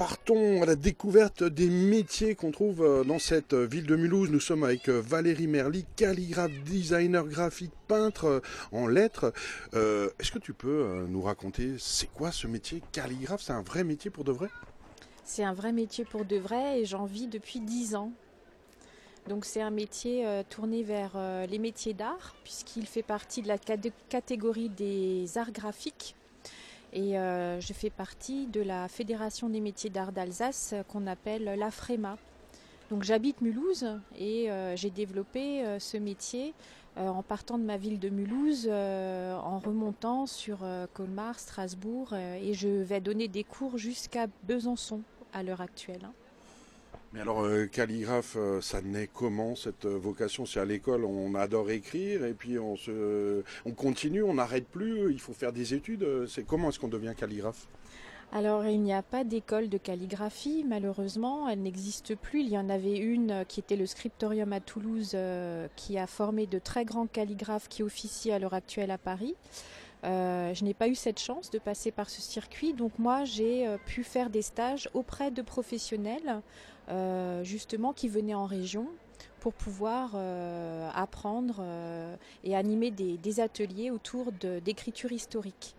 partons à la découverte des métiers qu'on trouve euh, dans cette ville de Mulhouse. Nous sommes avec euh, Valérie Merly, calligraphe, designer graphique, peintre euh, en lettres. Est-ce que tu peux nous raconter c'est quoi ce métier? Calligraphe C'est un vrai métier pour de vrai? C'est un vrai métier pour de vrai et j'en vis depuis dix ans. Donc c'est un métier tourné vers les métiers d'art puisqu'il fait partie de la catégorie des arts graphiques et euh, je fais partie de la Fédération des métiers d'art d'Alsace euh, qu'on appelle la FREMA. Donc j'habite Mulhouse et euh, j'ai développé ce métier en partant de ma ville de Mulhouse, en remontant sur Colmar, Strasbourg et je vais donner des cours jusqu'à Besançon à l'heure actuelle. Mais alors, euh, calligraphe, euh, ça naît comment cette euh, vocation? C'est à l'école, on adore écrire et puis on continue, on n'arrête plus. Il faut faire des études. C'est comment est-ce qu'on devient calligraphe? Alors il n'y a pas d'école de calligraphie, malheureusement, elle n'existe plus. Il y en avait une qui était le Scriptorium à Toulouse, qui a formé de très grands calligraphes qui officient à l'heure actuelle à Paris. je n'ai pas eu cette chance de passer par ce circuit, donc moi j'ai pu faire des stages auprès de professionnels justement qui venaient en région pour pouvoir euh, apprendre euh, et animer des, ateliers autour d'écriture historique.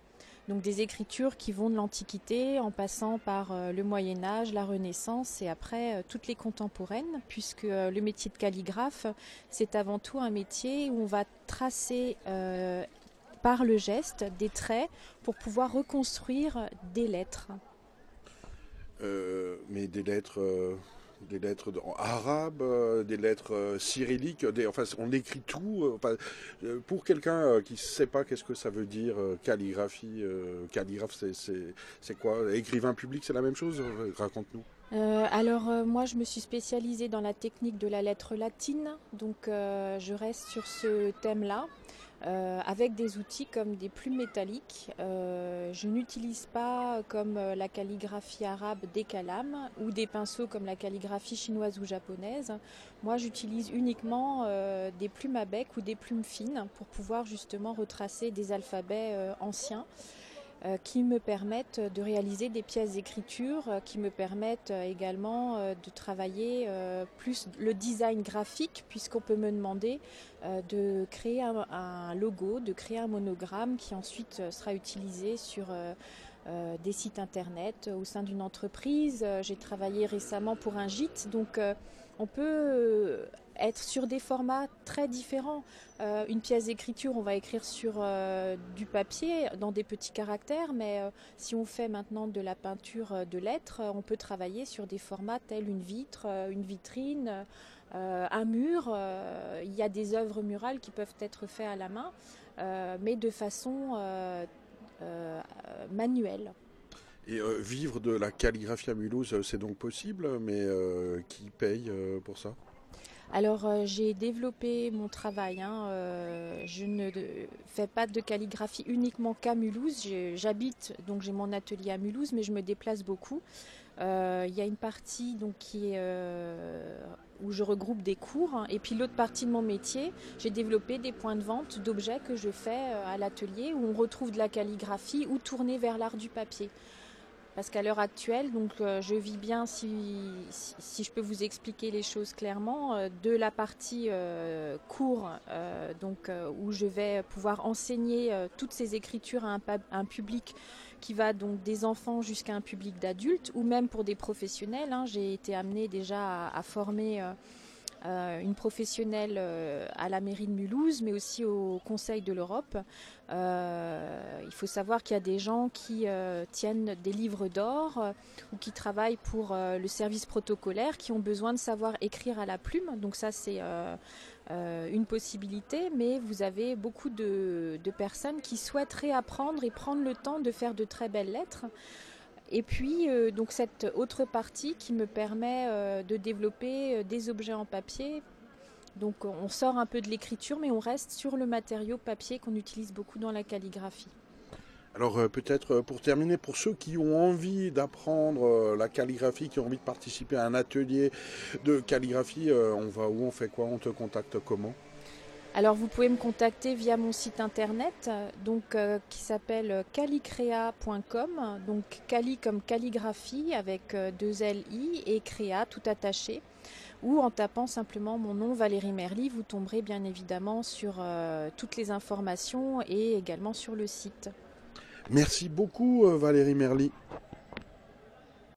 Donc des écritures qui vont de l'Antiquité en passant par le Moyen Âge, la Renaissance et après toutes les contemporaines, puisque le métier de calligraphe, c'est avant tout un métier où on va tracer par le geste des traits pour pouvoir reconstruire des lettres. mais des lettres des lettres arabes, euh, des lettres euh, cyrilliques, enfin on écrit tout. Euh, pour quelqu'un qui ne sait pas qu'est-ce que ça veut dire calligraphie, calligraphe c'est quoi? Écrivain public c'est la même chose? Raconte-nous. alors moi je me suis spécialisée dans la technique de la lettre latine, donc je reste sur ce thème-là. Euh, avec des outils comme des plumes métalliques. Euh, je n'utilise pas comme euh, la calligraphie arabe des calames ou des pinceaux comme la calligraphie chinoise ou japonaise. Moi j'utilise uniquement des plumes à bec ou des plumes fines pour pouvoir justement retracer des alphabets anciens. Euh, qui me permettent de réaliser des pièces d'écriture, euh, qui me permettent euh, également de travailler plus le design graphique, puisqu'on peut me demander de créer un, logo, de créer un monogramme qui ensuite sera utilisé sur des sites internet au sein d'une entreprise. J'ai travaillé récemment pour un gîte, donc on peut être sur des formats très différents. Euh, une pièce d'écriture, on va écrire sur euh, du papier, dans des petits caractères, mais euh, si on fait maintenant de la peinture de lettres, on peut travailler sur des formats tels une vitre, une vitrine, un mur. il y a des œuvres murales qui peuvent être faites à la main, mais de façon manuelle. Et vivre de la calligraphie à Mulhouse, c'est donc possible, mais qui paye pour ça? Alors euh, j'ai développé mon travail. Hein, euh, je ne fais pas de calligraphie uniquement qu'à Mulhouse. J'habite donc j'ai mon atelier à Mulhouse, mais je me déplace beaucoup. Euh, il y a une partie donc qui est où je regroupe des cours hein, et puis l'autre partie de mon métier, j'ai développé des points de vente d'objets que je fais à l'atelier où on retrouve de la calligraphie ou tourné vers l'art du papier. Parce qu'à l'heure actuelle, donc euh, je vis bien, si, si, je peux vous expliquer les choses clairement, euh, de la partie euh, cours, donc où je vais pouvoir enseigner toutes ces écritures à un, public qui va donc des enfants jusqu'à un public d'adultes, ou même pour des professionnels. Hein. J'ai été amenée déjà à former euh, une professionnelle euh, à la mairie de Mulhouse, mais aussi au Conseil de l'Europe. Euh, il faut savoir qu'il y a des gens qui tiennent des livres d'or ou qui travaillent pour le service protocolaire, qui ont besoin de savoir écrire à la plume. Donc ça, c'est une possibilité, mais vous avez beaucoup de, de personnes qui souhaiteraient apprendre et prendre le temps de faire de très belles lettres. Et puis, euh, donc cette autre partie qui me permet euh, de développer euh, des objets en papier. Donc, on sort un peu de l'écriture, mais on reste sur le matériau papier qu'on utilise beaucoup dans la calligraphie. Alors peut-être pour terminer, pour ceux qui ont envie d'apprendre la calligraphie, qui ont envie de participer à un atelier de calligraphie, on va où, on fait quoi, on te contacte comment? Alors vous pouvez me contacter via mon site internet donc qui s'appelle calicrea.com donc cali comme calligraphie avec deux L I et créa tout attaché ou en tapant simplement mon nom Valérie Merly, vous tomberez bien évidemment sur toutes les informations et également sur le site. Merci beaucoup Valérie Merly.